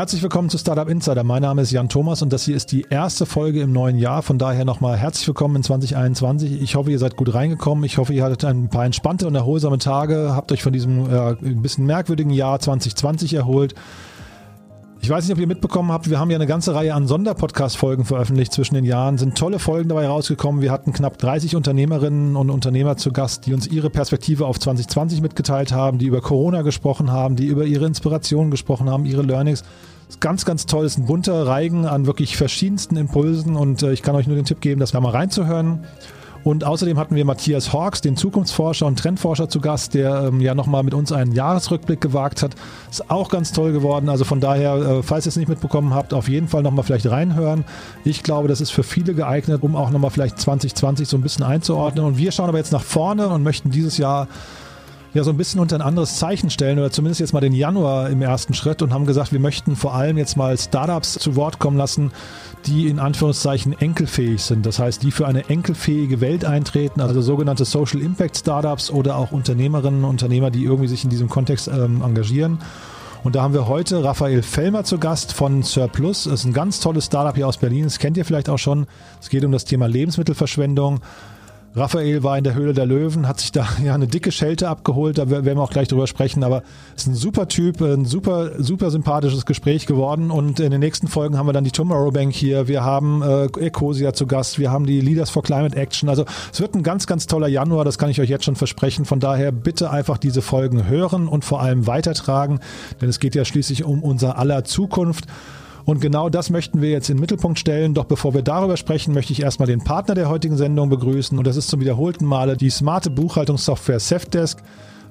Herzlich willkommen zu Startup Insider. Mein Name ist Jan Thomas und das hier ist die erste Folge im neuen Jahr. Von daher nochmal herzlich willkommen in 2021. Ich hoffe, ihr seid gut reingekommen. Ich hoffe, ihr hattet ein paar entspannte und erholsame Tage, habt euch von diesem äh, ein bisschen merkwürdigen Jahr 2020 erholt. Ich weiß nicht, ob ihr mitbekommen habt, wir haben ja eine ganze Reihe an Sonderpodcast-Folgen veröffentlicht zwischen den Jahren. Sind tolle Folgen dabei rausgekommen. Wir hatten knapp 30 Unternehmerinnen und Unternehmer zu Gast, die uns ihre Perspektive auf 2020 mitgeteilt haben, die über Corona gesprochen haben, die über ihre Inspirationen gesprochen haben, ihre Learnings. Ganz, ganz toll. Es ist ein bunter Reigen an wirklich verschiedensten Impulsen und äh, ich kann euch nur den Tipp geben, das da mal reinzuhören. Und außerdem hatten wir Matthias Hawks, den Zukunftsforscher und Trendforscher zu Gast, der ähm, ja nochmal mit uns einen Jahresrückblick gewagt hat. Ist auch ganz toll geworden. Also von daher, äh, falls ihr es nicht mitbekommen habt, auf jeden Fall nochmal vielleicht reinhören. Ich glaube, das ist für viele geeignet, um auch nochmal vielleicht 2020 so ein bisschen einzuordnen. Und wir schauen aber jetzt nach vorne und möchten dieses Jahr ja so ein bisschen unter ein anderes Zeichen stellen oder zumindest jetzt mal den Januar im ersten Schritt und haben gesagt, wir möchten vor allem jetzt mal Startups zu Wort kommen lassen, die in Anführungszeichen enkelfähig sind. Das heißt, die für eine enkelfähige Welt eintreten, also sogenannte Social Impact Startups oder auch Unternehmerinnen und Unternehmer, die irgendwie sich in diesem Kontext ähm, engagieren. Und da haben wir heute Raphael Fellmer zu Gast von Surplus. Das ist ein ganz tolles Startup hier aus Berlin. Das kennt ihr vielleicht auch schon. Es geht um das Thema Lebensmittelverschwendung. Raphael war in der Höhle der Löwen, hat sich da ja eine dicke Schelte abgeholt, da werden wir auch gleich drüber sprechen, aber ist ein super Typ, ein super, super sympathisches Gespräch geworden und in den nächsten Folgen haben wir dann die Tomorrow Bank hier, wir haben äh, Ecosia zu Gast, wir haben die Leaders for Climate Action, also es wird ein ganz, ganz toller Januar, das kann ich euch jetzt schon versprechen, von daher bitte einfach diese Folgen hören und vor allem weitertragen, denn es geht ja schließlich um unser aller Zukunft. Und genau das möchten wir jetzt in den Mittelpunkt stellen. Doch bevor wir darüber sprechen, möchte ich erstmal den Partner der heutigen Sendung begrüßen. Und das ist zum wiederholten Male die smarte Buchhaltungssoftware Safdesk.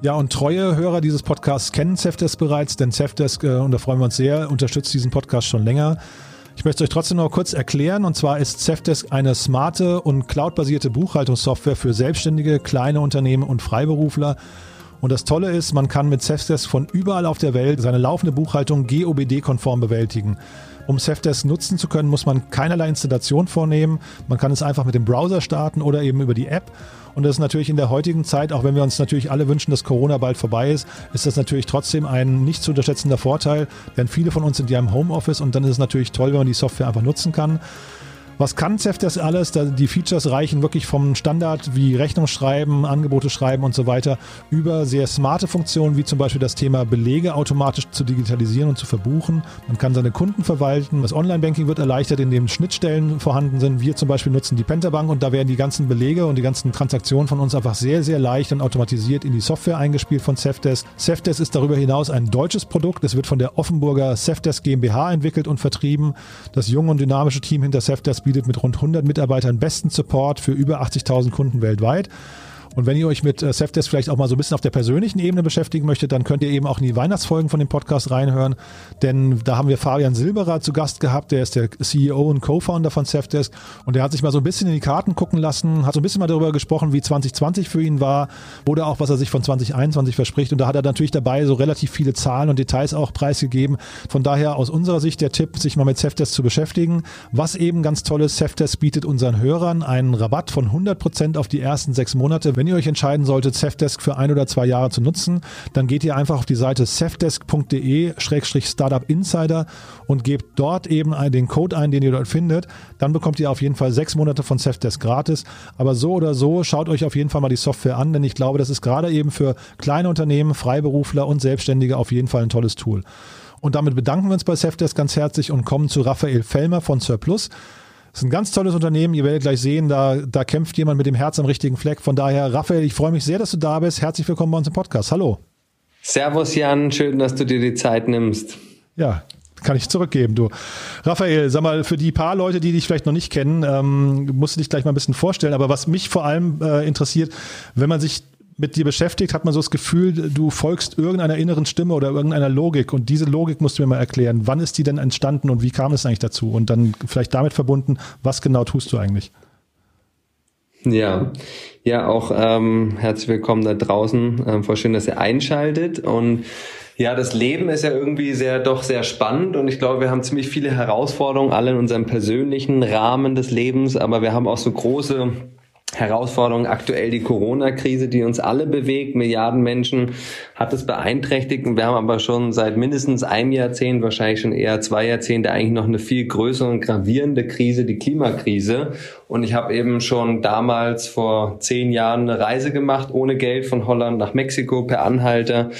Ja, und treue Hörer dieses Podcasts kennen Safdesk bereits, denn Safdesk, äh, und da freuen wir uns sehr, unterstützt diesen Podcast schon länger. Ich möchte euch trotzdem noch kurz erklären, und zwar ist Safdesk eine smarte und cloudbasierte Buchhaltungssoftware für Selbstständige, kleine Unternehmen und Freiberufler. Und das Tolle ist, man kann mit Safdesk von überall auf der Welt seine laufende Buchhaltung GOBD-konform bewältigen. Um Safdesk nutzen zu können, muss man keinerlei Installation vornehmen. Man kann es einfach mit dem Browser starten oder eben über die App. Und das ist natürlich in der heutigen Zeit, auch wenn wir uns natürlich alle wünschen, dass Corona bald vorbei ist, ist das natürlich trotzdem ein nicht zu unterschätzender Vorteil, denn viele von uns sind ja im Homeoffice und dann ist es natürlich toll, wenn man die Software einfach nutzen kann. Was kann Zefdesk alles? Die Features reichen wirklich vom Standard wie Rechnung schreiben, Angebote schreiben und so weiter über sehr smarte Funktionen wie zum Beispiel das Thema Belege automatisch zu digitalisieren und zu verbuchen. Man kann seine Kunden verwalten. Das Online-Banking wird erleichtert, indem Schnittstellen vorhanden sind. Wir zum Beispiel nutzen die Pentabank und da werden die ganzen Belege und die ganzen Transaktionen von uns einfach sehr, sehr leicht und automatisiert in die Software eingespielt von Zefdesk. Zefdesk ist darüber hinaus ein deutsches Produkt. Es wird von der Offenburger Zefdesk GmbH entwickelt und vertrieben. Das junge und dynamische Team hinter Zefdesk bietet mit rund 100 Mitarbeitern besten Support für über 80.000 Kunden weltweit. Und wenn ihr euch mit äh, Safdesk vielleicht auch mal so ein bisschen auf der persönlichen Ebene beschäftigen möchtet, dann könnt ihr eben auch in die Weihnachtsfolgen von dem Podcast reinhören. Denn da haben wir Fabian Silberer zu Gast gehabt, der ist der CEO und Co-Founder von Safdesk. Und der hat sich mal so ein bisschen in die Karten gucken lassen, hat so ein bisschen mal darüber gesprochen, wie 2020 für ihn war oder auch, was er sich von 2021 verspricht. Und da hat er natürlich dabei so relativ viele Zahlen und Details auch preisgegeben. Von daher aus unserer Sicht der Tipp, sich mal mit Safdesk zu beschäftigen. Was eben ganz toll ist, Safdesk bietet unseren Hörern einen Rabatt von 100 Prozent auf die ersten sechs Monate wenn ihr euch entscheiden solltet, Safdesk für ein oder zwei Jahre zu nutzen, dann geht ihr einfach auf die Seite safdesk.de-startup insider und gebt dort eben den Code ein, den ihr dort findet. Dann bekommt ihr auf jeden Fall sechs Monate von Safdesk gratis. Aber so oder so, schaut euch auf jeden Fall mal die Software an, denn ich glaube, das ist gerade eben für kleine Unternehmen, Freiberufler und Selbstständige auf jeden Fall ein tolles Tool. Und damit bedanken wir uns bei Safdesk ganz herzlich und kommen zu Raphael Fellmer von Surplus. Ist ein ganz tolles Unternehmen. Ihr werdet gleich sehen, da, da kämpft jemand mit dem Herz am richtigen Fleck. Von daher, Raphael, ich freue mich sehr, dass du da bist. Herzlich willkommen bei uns im Podcast. Hallo. Servus, Jan. Schön, dass du dir die Zeit nimmst. Ja, kann ich zurückgeben, du. Raphael, sag mal, für die paar Leute, die dich vielleicht noch nicht kennen, ähm, musst du dich gleich mal ein bisschen vorstellen. Aber was mich vor allem äh, interessiert, wenn man sich mit dir beschäftigt, hat man so das Gefühl, du folgst irgendeiner inneren Stimme oder irgendeiner Logik. Und diese Logik musst du mir mal erklären. Wann ist die denn entstanden und wie kam es eigentlich dazu? Und dann vielleicht damit verbunden, was genau tust du eigentlich? Ja, ja, auch ähm, herzlich willkommen da draußen. Ähm, voll schön, dass ihr einschaltet. Und ja, das Leben ist ja irgendwie sehr, doch sehr spannend und ich glaube, wir haben ziemlich viele Herausforderungen, alle in unserem persönlichen Rahmen des Lebens, aber wir haben auch so große Herausforderungen aktuell die Corona-Krise, die uns alle bewegt. Milliarden Menschen hat es beeinträchtigt. Und wir haben aber schon seit mindestens einem Jahrzehnt, wahrscheinlich schon eher zwei Jahrzehnte, eigentlich noch eine viel größere und gravierende Krise, die Klimakrise. Und ich habe eben schon damals vor zehn Jahren eine Reise gemacht, ohne Geld von Holland nach Mexiko per Anhalter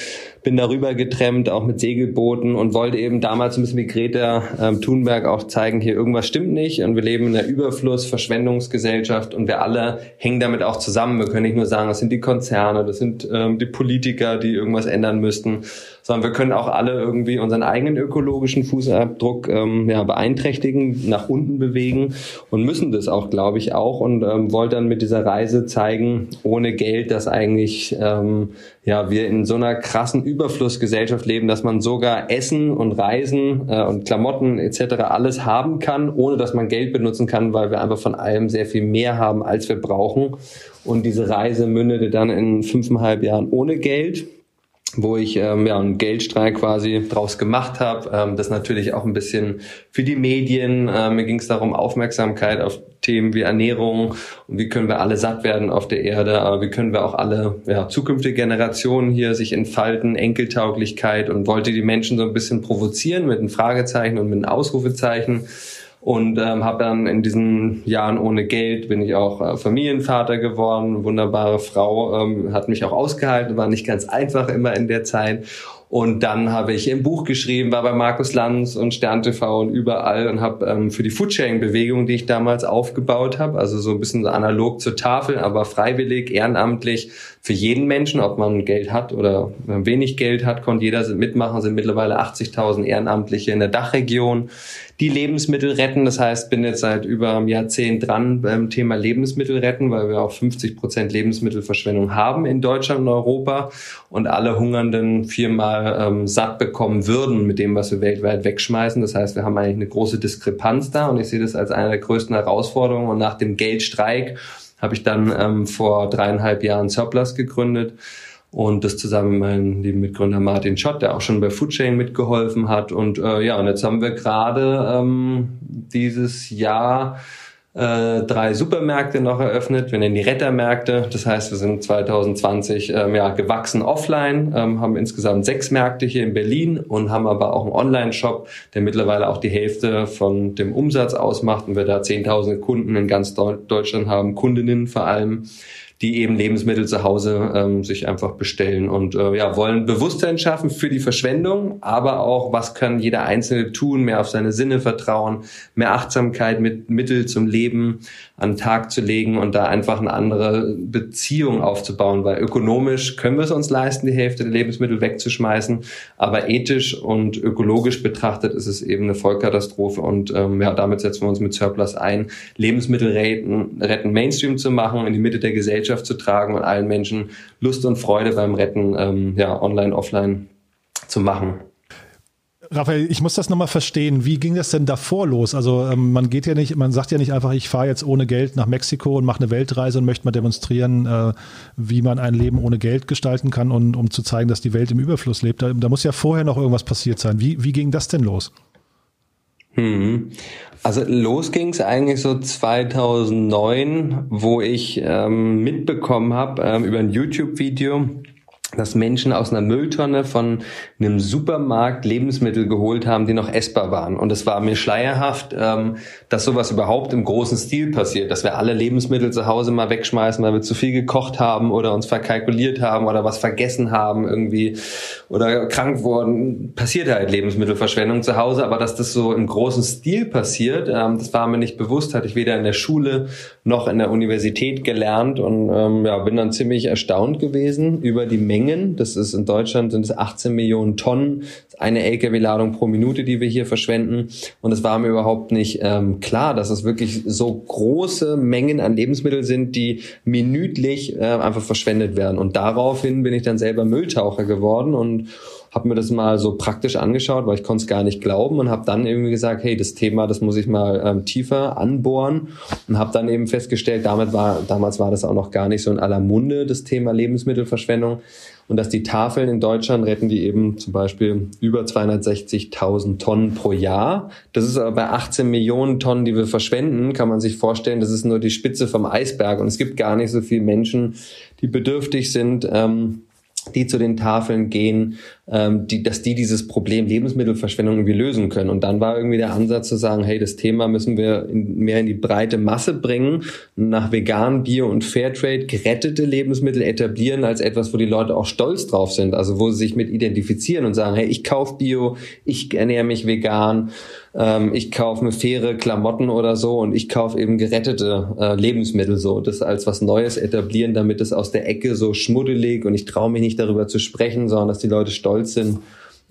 bin darüber getrennt, auch mit Segelbooten und wollte eben damals ein bisschen wie Greta ähm, Thunberg auch zeigen, hier irgendwas stimmt nicht und wir leben in einer Überfluss, Verschwendungsgesellschaft und wir alle hängen damit auch zusammen. Wir können nicht nur sagen, das sind die Konzerne, das sind ähm, die Politiker, die irgendwas ändern müssten, sondern wir können auch alle irgendwie unseren eigenen ökologischen Fußabdruck ähm, ja, beeinträchtigen, nach unten bewegen und müssen das auch, glaube ich, auch und ähm, wollte dann mit dieser Reise zeigen, ohne Geld, dass eigentlich ähm, ja wir in so einer krassen Überflussgesellschaft leben, dass man sogar Essen und Reisen äh, und Klamotten etc. alles haben kann, ohne dass man Geld benutzen kann, weil wir einfach von allem sehr viel mehr haben, als wir brauchen. Und diese Reise mündete dann in fünfeinhalb Jahren ohne Geld wo ich ähm, ja einen Geldstreik quasi draus gemacht habe. Ähm, das natürlich auch ein bisschen für die Medien. Ähm, mir ging es darum, Aufmerksamkeit auf Themen wie Ernährung und wie können wir alle satt werden auf der Erde, aber wie können wir auch alle ja, zukünftige Generationen hier sich entfalten, Enkeltauglichkeit und wollte die Menschen so ein bisschen provozieren mit einem Fragezeichen und mit einem Ausrufezeichen und ähm, habe dann in diesen Jahren ohne Geld bin ich auch äh, Familienvater geworden, wunderbare Frau, ähm, hat mich auch ausgehalten, war nicht ganz einfach immer in der Zeit. Und dann habe ich ein Buch geschrieben, war bei Markus Lanz und Stern TV und überall und habe ähm, für die Foodsharing-Bewegung, die ich damals aufgebaut habe, also so ein bisschen analog zur Tafel, aber freiwillig, ehrenamtlich für jeden Menschen, ob man Geld hat oder wenig Geld hat, konnte jeder mitmachen, sind mittlerweile 80.000 Ehrenamtliche in der Dachregion, die Lebensmittel retten. Das heißt, bin jetzt seit über einem Jahrzehnt dran beim Thema Lebensmittel retten, weil wir auch 50 Prozent Lebensmittelverschwendung haben in Deutschland und Europa und alle Hungernden viermal ähm, satt bekommen würden mit dem, was wir weltweit wegschmeißen. Das heißt, wir haben eigentlich eine große Diskrepanz da und ich sehe das als eine der größten Herausforderungen. Und nach dem Geldstreik habe ich dann ähm, vor dreieinhalb Jahren Surplus gegründet und das zusammen mit meinem lieben Mitgründer Martin Schott, der auch schon bei Foodsharing mitgeholfen hat. Und äh, ja, und jetzt haben wir gerade ähm, dieses Jahr äh, drei Supermärkte noch eröffnet. Wir nennen die Rettermärkte. Das heißt, wir sind 2020 ähm, ja, gewachsen offline, ähm, haben insgesamt sechs Märkte hier in Berlin und haben aber auch einen Online-Shop, der mittlerweile auch die Hälfte von dem Umsatz ausmacht und wir da zehntausende Kunden in ganz Deutschland haben, Kundinnen vor allem die eben Lebensmittel zu Hause ähm, sich einfach bestellen und äh, ja, wollen Bewusstsein schaffen für die Verschwendung, aber auch, was kann jeder Einzelne tun, mehr auf seine Sinne vertrauen, mehr Achtsamkeit mit Mittel zum Leben an den Tag zu legen und da einfach eine andere Beziehung aufzubauen, weil ökonomisch können wir es uns leisten, die Hälfte der Lebensmittel wegzuschmeißen, aber ethisch und ökologisch betrachtet ist es eben eine Vollkatastrophe und ähm, ja, damit setzen wir uns mit Surplus ein, Lebensmittel retten, retten Mainstream zu machen, in die Mitte der Gesellschaft zu tragen und allen Menschen Lust und Freude beim Retten ähm, ja, online, offline zu machen. Raphael, ich muss das nochmal verstehen. Wie ging das denn davor los? Also ähm, man geht ja nicht, man sagt ja nicht einfach, ich fahre jetzt ohne Geld nach Mexiko und mache eine Weltreise und möchte mal demonstrieren, äh, wie man ein Leben ohne Geld gestalten kann und um zu zeigen, dass die Welt im Überfluss lebt. Da, da muss ja vorher noch irgendwas passiert sein. Wie, wie ging das denn los? Hm. Also los ging es eigentlich so 2009, wo ich ähm, mitbekommen habe ähm, über ein YouTube-Video, dass Menschen aus einer Mülltonne von einem Supermarkt Lebensmittel geholt haben, die noch essbar waren. Und es war mir schleierhaft, ähm, dass sowas überhaupt im großen Stil passiert, dass wir alle Lebensmittel zu Hause mal wegschmeißen, weil wir zu viel gekocht haben oder uns verkalkuliert haben oder was vergessen haben irgendwie oder krank wurden. Passiert halt Lebensmittelverschwendung zu Hause, aber dass das so im großen Stil passiert, ähm, das war mir nicht bewusst, hatte ich weder in der Schule noch in der Universität gelernt und ähm, ja, bin dann ziemlich erstaunt gewesen über die Menge Mengen. Das ist in Deutschland sind es 18 Millionen Tonnen, eine LKW-Ladung pro Minute, die wir hier verschwenden. Und es war mir überhaupt nicht ähm, klar, dass es wirklich so große Mengen an Lebensmitteln sind, die minütlich äh, einfach verschwendet werden. Und daraufhin bin ich dann selber Mülltaucher geworden und habe mir das mal so praktisch angeschaut, weil ich konnte es gar nicht glauben und habe dann irgendwie gesagt, hey, das Thema, das muss ich mal ähm, tiefer anbohren und habe dann eben festgestellt, damit war, damals war das auch noch gar nicht so in aller Munde, das Thema Lebensmittelverschwendung und dass die Tafeln in Deutschland retten die eben zum Beispiel über 260.000 Tonnen pro Jahr. Das ist aber bei 18 Millionen Tonnen, die wir verschwenden, kann man sich vorstellen, das ist nur die Spitze vom Eisberg und es gibt gar nicht so viele Menschen, die bedürftig sind. Ähm, die zu den Tafeln gehen, ähm, die, dass die dieses Problem Lebensmittelverschwendung irgendwie lösen können. Und dann war irgendwie der Ansatz zu sagen, hey, das Thema müssen wir in, mehr in die breite Masse bringen, nach vegan, Bio und Fairtrade gerettete Lebensmittel etablieren als etwas, wo die Leute auch stolz drauf sind, also wo sie sich mit identifizieren und sagen, hey, ich kauf Bio, ich ernähre mich vegan, ähm, ich kaufe mir faire Klamotten oder so und ich kaufe eben gerettete äh, Lebensmittel so, das als was Neues etablieren, damit es aus der Ecke so schmuddelig und ich traue mich nicht darüber zu sprechen, sondern dass die Leute stolz stolz sind.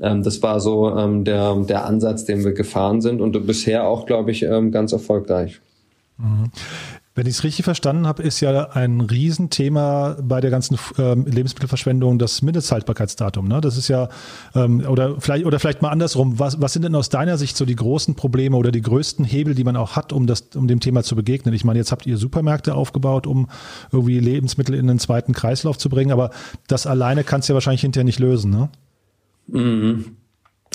Ähm, das war so ähm, der, der Ansatz, den wir gefahren sind und bisher auch, glaube ich, ähm, ganz erfolgreich. Mhm. Wenn ich es richtig verstanden habe, ist ja ein Riesenthema bei der ganzen ähm, Lebensmittelverschwendung das Mindesthaltbarkeitsdatum. Ne? Das ist ja, ähm, oder, vielleicht, oder vielleicht mal andersrum, was, was sind denn aus deiner Sicht so die großen Probleme oder die größten Hebel, die man auch hat, um, das, um dem Thema zu begegnen? Ich meine, jetzt habt ihr Supermärkte aufgebaut, um irgendwie Lebensmittel in den zweiten Kreislauf zu bringen, aber das alleine kannst du ja wahrscheinlich hinterher nicht lösen. Ne? Mhm.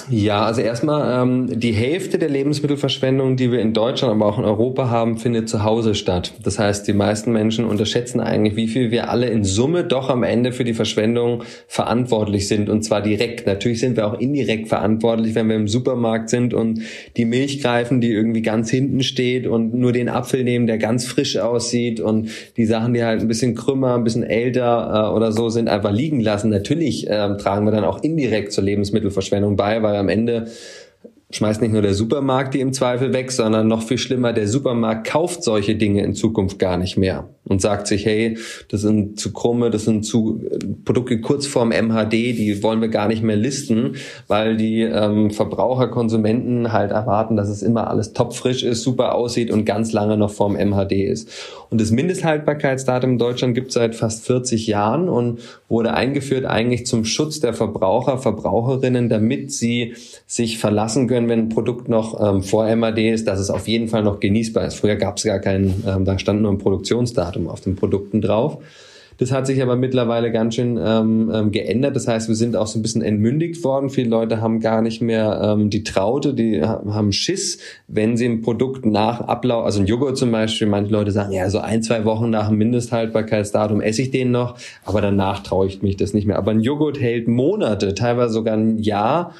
Ja, also erstmal ähm, die Hälfte der Lebensmittelverschwendung, die wir in Deutschland, aber auch in Europa haben, findet zu Hause statt. Das heißt, die meisten Menschen unterschätzen eigentlich, wie viel wir alle in Summe doch am Ende für die Verschwendung verantwortlich sind und zwar direkt. Natürlich sind wir auch indirekt verantwortlich, wenn wir im Supermarkt sind und die Milch greifen, die irgendwie ganz hinten steht und nur den Apfel nehmen, der ganz frisch aussieht und die Sachen, die halt ein bisschen krümmer, ein bisschen älter äh, oder so sind, einfach liegen lassen. Natürlich äh, tragen wir dann auch indirekt zur Lebensmittelverschwendung bei weil am Ende schmeißt nicht nur der Supermarkt die im Zweifel weg, sondern noch viel schlimmer, der Supermarkt kauft solche Dinge in Zukunft gar nicht mehr und sagt sich, hey, das sind zu krumme, das sind zu Produkte kurz vorm MHD, die wollen wir gar nicht mehr listen, weil die ähm, Verbraucher, Konsumenten halt erwarten, dass es immer alles topfrisch ist, super aussieht und ganz lange noch vorm MHD ist. Und das Mindesthaltbarkeitsdatum in Deutschland gibt es seit fast 40 Jahren und wurde eingeführt eigentlich zum Schutz der Verbraucher, Verbraucherinnen, damit sie sich verlassen können, wenn ein Produkt noch ähm, vor MHD ist, dass es auf jeden Fall noch genießbar ist. Früher gab es gar keinen, ähm, da stand nur ein Produktionsdatum. Datum auf den Produkten drauf. Das hat sich aber mittlerweile ganz schön ähm, ähm, geändert. Das heißt, wir sind auch so ein bisschen entmündigt worden. Viele Leute haben gar nicht mehr ähm, die Traute, die haben Schiss, wenn sie ein Produkt nach Ablauf, also ein Joghurt zum Beispiel, manche Leute sagen, ja, so ein, zwei Wochen nach dem Mindesthaltbarkeitsdatum esse ich den noch, aber danach traue ich mich das nicht mehr. Aber ein Joghurt hält Monate, teilweise sogar ein Jahr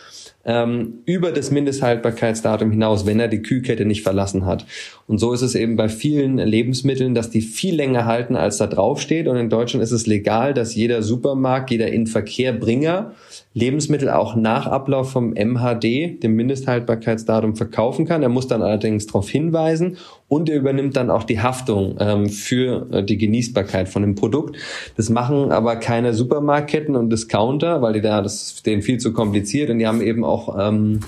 ähm, über das Mindesthaltbarkeitsdatum hinaus, wenn er die Kühlkette nicht verlassen hat. Und so ist es eben bei vielen Lebensmitteln, dass die viel länger halten, als da draufsteht. Und in Deutschland ist es legal, dass jeder Supermarkt, jeder Inverkehrbringer Lebensmittel auch nach Ablauf vom MHD, dem Mindesthaltbarkeitsdatum, verkaufen kann. Er muss dann allerdings darauf hinweisen und er übernimmt dann auch die Haftung ähm, für äh, die Genießbarkeit von dem Produkt. Das machen aber keine Supermarktketten und Discounter, weil die da das ist denen viel zu kompliziert und die haben eben auch ähm,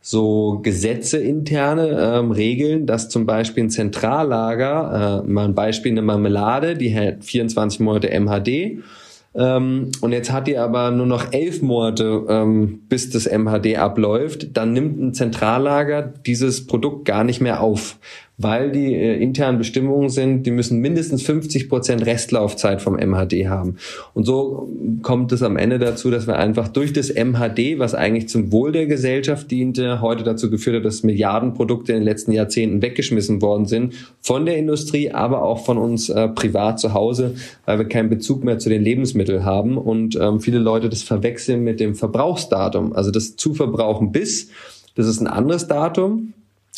so Gesetze interne ähm, Regeln, dass zum Beispiel ein Zentrallager, äh, mal ein Beispiel eine Marmelade, die hält 24 Monate MHD ähm, und jetzt hat die aber nur noch elf Monate, ähm, bis das MHD abläuft. Dann nimmt ein Zentrallager dieses Produkt gar nicht mehr auf weil die äh, internen Bestimmungen sind, die müssen mindestens 50 Prozent Restlaufzeit vom MHD haben. Und so kommt es am Ende dazu, dass wir einfach durch das MHD, was eigentlich zum Wohl der Gesellschaft diente, heute dazu geführt hat, dass Milliardenprodukte in den letzten Jahrzehnten weggeschmissen worden sind, von der Industrie, aber auch von uns äh, privat zu Hause, weil wir keinen Bezug mehr zu den Lebensmitteln haben und ähm, viele Leute das verwechseln mit dem Verbrauchsdatum. Also das Zuverbrauchen bis, das ist ein anderes Datum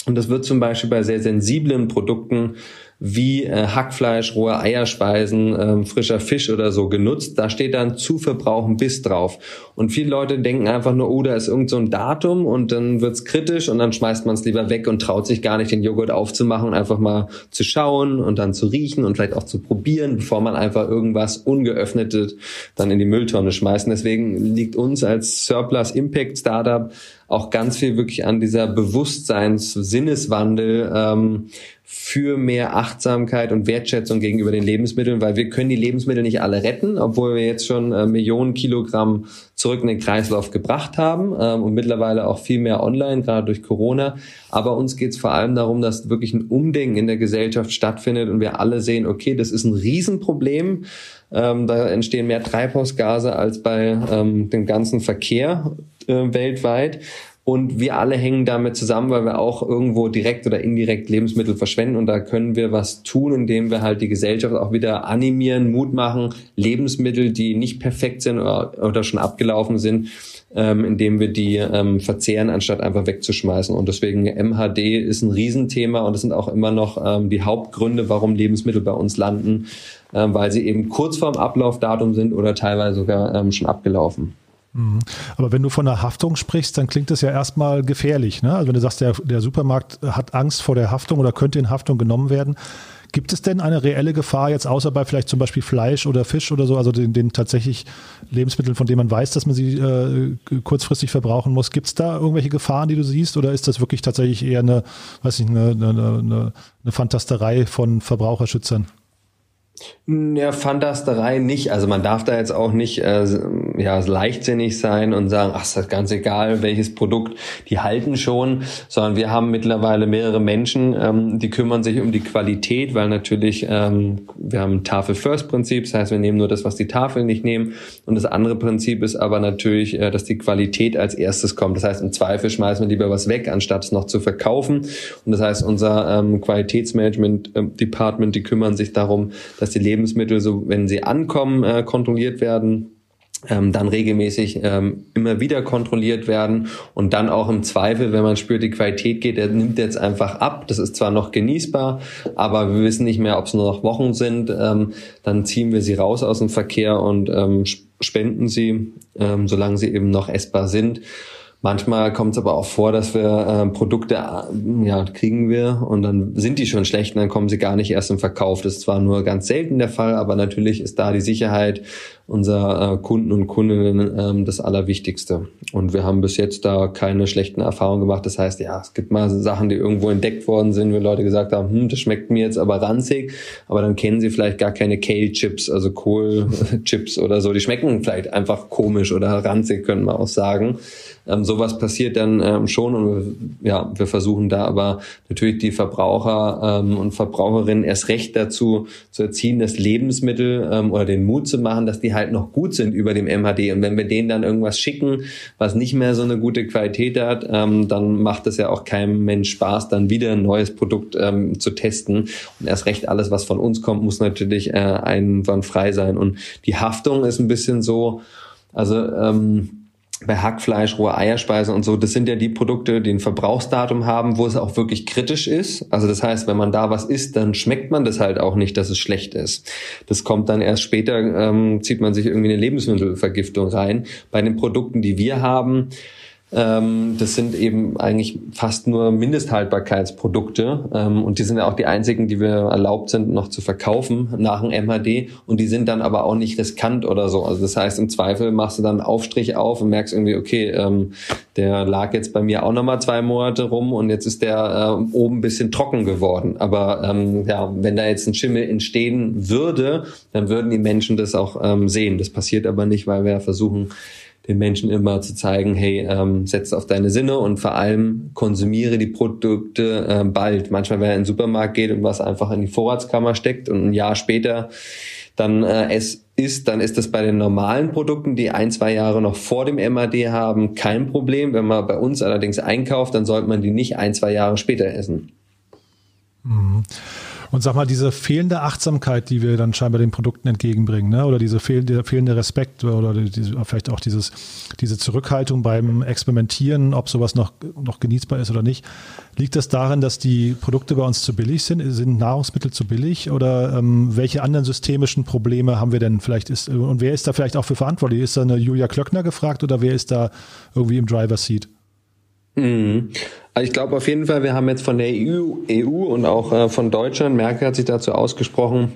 und das wird zum Beispiel bei sehr sensiblen Produkten wie äh, Hackfleisch, rohe Eierspeisen, äh, frischer Fisch oder so genutzt. Da steht dann zu verbrauchen bis drauf. Und viele Leute denken einfach nur, oh, da ist irgend so ein Datum und dann wird's kritisch und dann schmeißt man es lieber weg und traut sich gar nicht, den Joghurt aufzumachen und einfach mal zu schauen und dann zu riechen und vielleicht auch zu probieren, bevor man einfach irgendwas ungeöffnetes dann in die Mülltonne schmeißt. Und deswegen liegt uns als Surplus Impact Startup auch ganz viel wirklich an dieser Bewusstseins-Sinneswandel ähm, für mehr Achtsamkeit und Wertschätzung gegenüber den Lebensmitteln, weil wir können die Lebensmittel nicht alle retten, obwohl wir jetzt schon äh, Millionen Kilogramm zurück in den Kreislauf gebracht haben ähm, und mittlerweile auch viel mehr online, gerade durch Corona. Aber uns geht es vor allem darum, dass wirklich ein Umdenken in der Gesellschaft stattfindet und wir alle sehen, okay, das ist ein Riesenproblem. Ähm, da entstehen mehr Treibhausgase als bei ähm, dem ganzen Verkehr äh, weltweit. Und wir alle hängen damit zusammen, weil wir auch irgendwo direkt oder indirekt Lebensmittel verschwenden. Und da können wir was tun, indem wir halt die Gesellschaft auch wieder animieren, Mut machen, Lebensmittel, die nicht perfekt sind oder, oder schon abgelaufen sind, ähm, indem wir die ähm, verzehren, anstatt einfach wegzuschmeißen. Und deswegen MHD ist ein Riesenthema und es sind auch immer noch ähm, die Hauptgründe, warum Lebensmittel bei uns landen, äh, weil sie eben kurz vorm Ablaufdatum sind oder teilweise sogar ähm, schon abgelaufen. Mhm. Aber wenn du von der Haftung sprichst, dann klingt das ja erstmal gefährlich. Ne? Also wenn du sagst, der, der Supermarkt hat Angst vor der Haftung oder könnte in Haftung genommen werden. Gibt es denn eine reelle Gefahr jetzt außer bei vielleicht zum Beispiel Fleisch oder Fisch oder so, also den, den tatsächlich Lebensmitteln, von denen man weiß, dass man sie äh, kurzfristig verbrauchen muss? Gibt es da irgendwelche Gefahren, die du siehst, oder ist das wirklich tatsächlich eher eine, weiß ich, eine, eine, eine, eine Fantasterei von Verbraucherschützern? Ja, Fantasterei nicht. Also man darf da jetzt auch nicht äh, ja, leichtsinnig sein und sagen, ach, ist das ganz egal, welches Produkt, die halten schon, sondern wir haben mittlerweile mehrere Menschen, ähm, die kümmern sich um die Qualität, weil natürlich ähm, wir haben Tafel-First-Prinzip, das heißt, wir nehmen nur das, was die Tafel nicht nehmen. Und das andere Prinzip ist aber natürlich, äh, dass die Qualität als erstes kommt. Das heißt, im Zweifel schmeißen wir lieber was weg, anstatt es noch zu verkaufen. Und das heißt, unser ähm, Qualitätsmanagement-Department, äh, die kümmern sich darum, dass die Lebensmittel, so wenn sie ankommen, äh, kontrolliert werden ähm, dann regelmäßig ähm, immer wieder kontrolliert werden und dann auch im Zweifel, wenn man spürt, die Qualität geht, der nimmt jetzt einfach ab. Das ist zwar noch genießbar, aber wir wissen nicht mehr, ob es nur noch Wochen sind. Ähm, dann ziehen wir sie raus aus dem Verkehr und ähm, spenden sie, ähm, solange sie eben noch essbar sind. Manchmal kommt es aber auch vor, dass wir äh, Produkte ja kriegen wir und dann sind die schon schlecht und dann kommen sie gar nicht erst im Verkauf. Das ist zwar nur ganz selten der Fall, aber natürlich ist da die Sicherheit unserer äh, Kunden und Kundinnen ähm, das Allerwichtigste. Und wir haben bis jetzt da keine schlechten Erfahrungen gemacht. Das heißt, ja, es gibt mal Sachen, die irgendwo entdeckt worden sind, wo Leute gesagt haben, hm, das schmeckt mir jetzt aber ranzig, aber dann kennen sie vielleicht gar keine Kale-Chips, also Kohl-Chips oder so. Die schmecken vielleicht einfach komisch oder ranzig, können wir auch sagen. Ähm, sowas passiert dann ähm, schon und ja, wir versuchen da aber natürlich die Verbraucher ähm, und Verbraucherinnen erst recht dazu zu erziehen, das Lebensmittel ähm, oder den Mut zu machen, dass die halt noch gut sind über dem MHD. Und wenn wir denen dann irgendwas schicken, was nicht mehr so eine gute Qualität hat, ähm, dann macht es ja auch keinem Mensch Spaß, dann wieder ein neues Produkt ähm, zu testen. Und erst recht alles, was von uns kommt, muss natürlich äh, einwandfrei sein. Und die Haftung ist ein bisschen so, also ähm, bei Hackfleisch, rohe Eierspeisen und so, das sind ja die Produkte, die ein Verbrauchsdatum haben, wo es auch wirklich kritisch ist. Also das heißt, wenn man da was isst, dann schmeckt man das halt auch nicht, dass es schlecht ist. Das kommt dann erst später, ähm, zieht man sich irgendwie eine Lebensmittelvergiftung rein. Bei den Produkten, die wir haben, das sind eben eigentlich fast nur Mindesthaltbarkeitsprodukte ähm, und die sind ja auch die einzigen, die wir erlaubt sind, noch zu verkaufen nach dem MHD und die sind dann aber auch nicht riskant oder so. Also das heißt, im Zweifel machst du dann einen Aufstrich auf und merkst irgendwie, okay, ähm, der lag jetzt bei mir auch nochmal zwei Monate rum und jetzt ist der äh, oben ein bisschen trocken geworden. Aber ähm, ja, wenn da jetzt ein Schimmel entstehen würde, dann würden die Menschen das auch ähm, sehen. Das passiert aber nicht, weil wir versuchen, den Menschen immer zu zeigen, hey, ähm, setz auf deine Sinne und vor allem konsumiere die Produkte äh, bald. Manchmal, wenn er in den Supermarkt geht und was einfach in die Vorratskammer steckt und ein Jahr später dann äh, es ist, dann ist das bei den normalen Produkten, die ein, zwei Jahre noch vor dem MAD haben, kein Problem. Wenn man bei uns allerdings einkauft, dann sollte man die nicht ein, zwei Jahre später essen. Mhm. Und sag mal, diese fehlende Achtsamkeit, die wir dann scheinbar den Produkten entgegenbringen, ne? oder diese fehlende, fehlende Respekt oder diese, vielleicht auch dieses, diese Zurückhaltung beim Experimentieren, ob sowas noch, noch genießbar ist oder nicht, liegt das darin, dass die Produkte bei uns zu billig sind? Sind Nahrungsmittel zu billig oder ähm, welche anderen systemischen Probleme haben wir denn vielleicht? Ist, und wer ist da vielleicht auch für verantwortlich? Ist da eine Julia Klöckner gefragt oder wer ist da irgendwie im Driver Seat? Mhm. Also ich glaube auf jeden Fall, wir haben jetzt von der EU, EU und auch äh, von Deutschland, Merkel hat sich dazu ausgesprochen,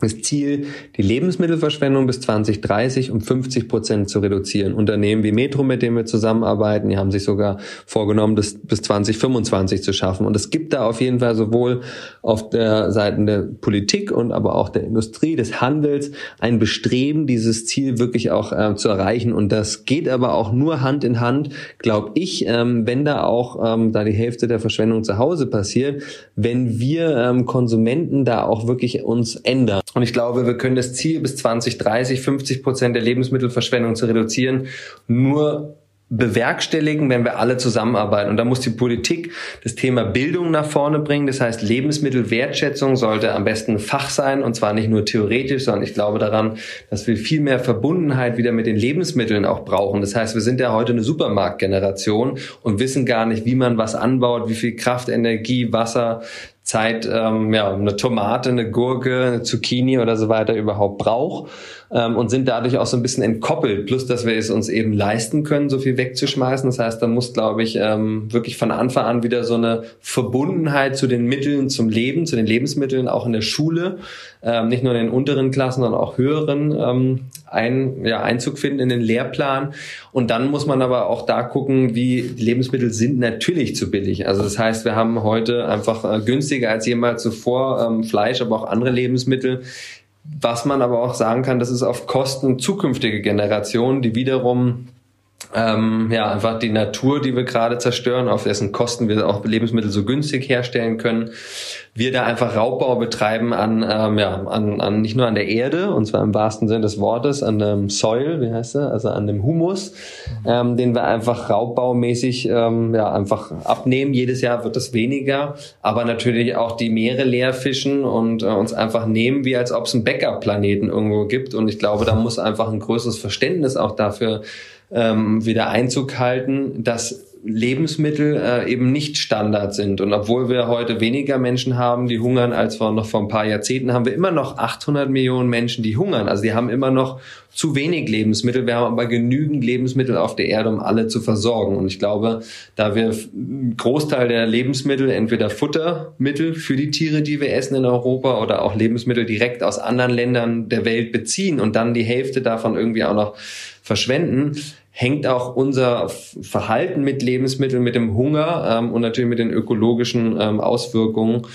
das Ziel, die Lebensmittelverschwendung bis 2030 um 50 Prozent zu reduzieren. Unternehmen wie Metro, mit denen wir zusammenarbeiten, die haben sich sogar vorgenommen, das bis 2025 zu schaffen. Und es gibt da auf jeden Fall sowohl auf der Seite der Politik und aber auch der Industrie, des Handels ein Bestreben, dieses Ziel wirklich auch äh, zu erreichen. Und das geht aber auch nur Hand in Hand, glaube ich, ähm, wenn da auch ähm, da die Hälfte der Verschwendung zu Hause passiert, wenn wir ähm, Konsumenten da auch wirklich uns ändern. Und ich glaube, wir können das Ziel bis 2030 50 Prozent der Lebensmittelverschwendung zu reduzieren nur bewerkstelligen, wenn wir alle zusammenarbeiten. Und da muss die Politik das Thema Bildung nach vorne bringen. Das heißt, Lebensmittelwertschätzung sollte am besten Fach sein und zwar nicht nur theoretisch, sondern ich glaube daran, dass wir viel mehr Verbundenheit wieder mit den Lebensmitteln auch brauchen. Das heißt, wir sind ja heute eine Supermarktgeneration und wissen gar nicht, wie man was anbaut, wie viel Kraft, Energie, Wasser, Zeit ähm, ja, eine Tomate, eine Gurke, eine Zucchini oder so weiter überhaupt braucht ähm, und sind dadurch auch so ein bisschen entkoppelt. Plus, dass wir es uns eben leisten können, so viel wegzuschmeißen. Das heißt, da muss, glaube ich, ähm, wirklich von Anfang an wieder so eine Verbundenheit zu den Mitteln zum Leben, zu den Lebensmitteln auch in der Schule, ähm, nicht nur in den unteren Klassen, sondern auch höheren ähm, ein, ja, Einzug finden in den Lehrplan. Und dann muss man aber auch da gucken, wie Lebensmittel sind natürlich zu billig. Also das heißt, wir haben heute einfach äh, günstiger als jemals zuvor ähm, Fleisch, aber auch andere Lebensmittel. Was man aber auch sagen kann, das ist auf Kosten zukünftige Generationen, die wiederum ähm, ja, einfach die Natur, die wir gerade zerstören, auf dessen Kosten wir auch Lebensmittel so günstig herstellen können, wir da einfach Raubbau betreiben an, ähm, ja, an, an nicht nur an der Erde, und zwar im wahrsten Sinne des Wortes, an dem Soil, wie heißt er, also an dem Humus, ähm, den wir einfach raubbaumäßig ähm, ja, einfach abnehmen. Jedes Jahr wird es weniger, aber natürlich auch die Meere leer fischen und äh, uns einfach nehmen, wie als ob es einen Backup-Planeten irgendwo gibt. Und ich glaube, da muss einfach ein größeres Verständnis auch dafür ähm, wieder Einzug halten, dass Lebensmittel äh, eben nicht Standard sind. Und obwohl wir heute weniger Menschen haben, die hungern, als vor noch vor ein paar Jahrzehnten, haben wir immer noch 800 Millionen Menschen, die hungern. Also die haben immer noch zu wenig Lebensmittel. Wir haben aber genügend Lebensmittel auf der Erde, um alle zu versorgen. Und ich glaube, da wir einen Großteil der Lebensmittel, entweder Futtermittel für die Tiere, die wir essen in Europa, oder auch Lebensmittel direkt aus anderen Ländern der Welt beziehen und dann die Hälfte davon irgendwie auch noch verschwenden, hängt auch unser Verhalten mit Lebensmitteln, mit dem Hunger ähm, und natürlich mit den ökologischen ähm, Auswirkungen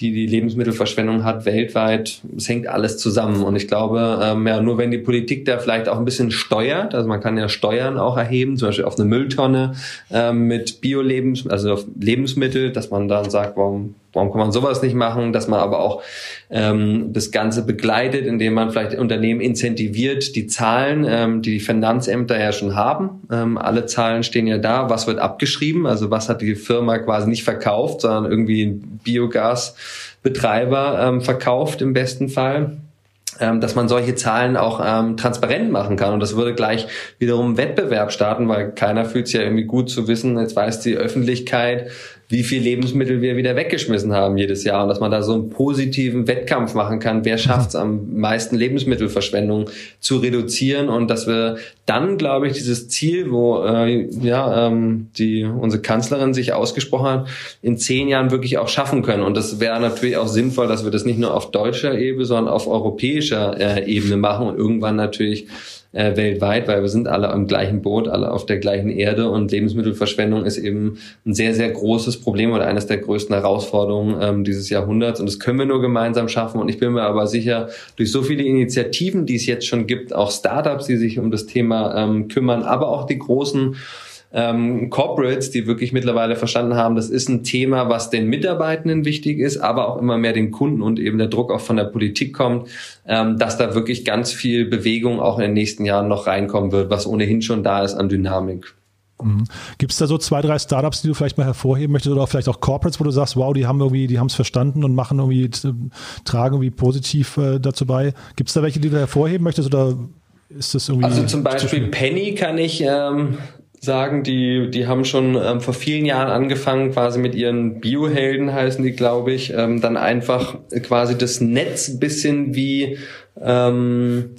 die die Lebensmittelverschwendung hat weltweit. Es hängt alles zusammen. Und ich glaube, ähm, ja, nur wenn die Politik da vielleicht auch ein bisschen steuert, also man kann ja Steuern auch erheben, zum Beispiel auf eine Mülltonne ähm, mit Bio-Lebens, also auf Lebensmittel, dass man dann sagt, warum Warum kann man sowas nicht machen? Dass man aber auch ähm, das Ganze begleitet, indem man vielleicht Unternehmen incentiviert, die Zahlen, ähm, die die Finanzämter ja schon haben. Ähm, alle Zahlen stehen ja da. Was wird abgeschrieben? Also was hat die Firma quasi nicht verkauft, sondern irgendwie ein Biogasbetreiber ähm, verkauft im besten Fall ähm, dass man solche Zahlen auch ähm, transparent machen kann. Und das würde gleich wiederum Wettbewerb starten, weil keiner fühlt sich ja irgendwie gut zu wissen, jetzt weiß die Öffentlichkeit, wie viel Lebensmittel wir wieder weggeschmissen haben jedes Jahr und dass man da so einen positiven Wettkampf machen kann, wer schafft es am meisten Lebensmittelverschwendung zu reduzieren und dass wir dann, glaube ich, dieses Ziel, wo äh, ja ähm, die unsere Kanzlerin sich ausgesprochen hat, in zehn Jahren wirklich auch schaffen können. Und das wäre natürlich auch sinnvoll, dass wir das nicht nur auf deutscher Ebene, sondern auf europäischer äh, Ebene machen und irgendwann natürlich äh, weltweit, weil wir sind alle im gleichen Boot, alle auf der gleichen Erde und Lebensmittelverschwendung ist eben ein sehr, sehr großes Problem oder eines der größten Herausforderungen ähm, dieses Jahrhunderts. Und das können wir nur gemeinsam schaffen. Und ich bin mir aber sicher, durch so viele Initiativen, die es jetzt schon gibt, auch Startups, die sich um das Thema ähm, kümmern, aber auch die großen ähm, Corporates, die wirklich mittlerweile verstanden haben, das ist ein Thema, was den Mitarbeitenden wichtig ist, aber auch immer mehr den Kunden und eben der Druck auch von der Politik kommt, ähm, dass da wirklich ganz viel Bewegung auch in den nächsten Jahren noch reinkommen wird, was ohnehin schon da ist an Dynamik. Mhm. Gibt es da so zwei, drei Startups, die du vielleicht mal hervorheben möchtest oder vielleicht auch Corporates, wo du sagst, wow, die haben irgendwie, die haben es verstanden und machen irgendwie, tragen irgendwie positiv äh, dazu bei. Gibt es da welche, die du hervorheben möchtest oder ist das irgendwie? Also zum Beispiel Penny kann ich ähm, sagen, die, die haben schon ähm, vor vielen Jahren angefangen, quasi mit ihren Biohelden heißen die, glaube ich, ähm, dann einfach quasi das Netz bisschen wie ähm,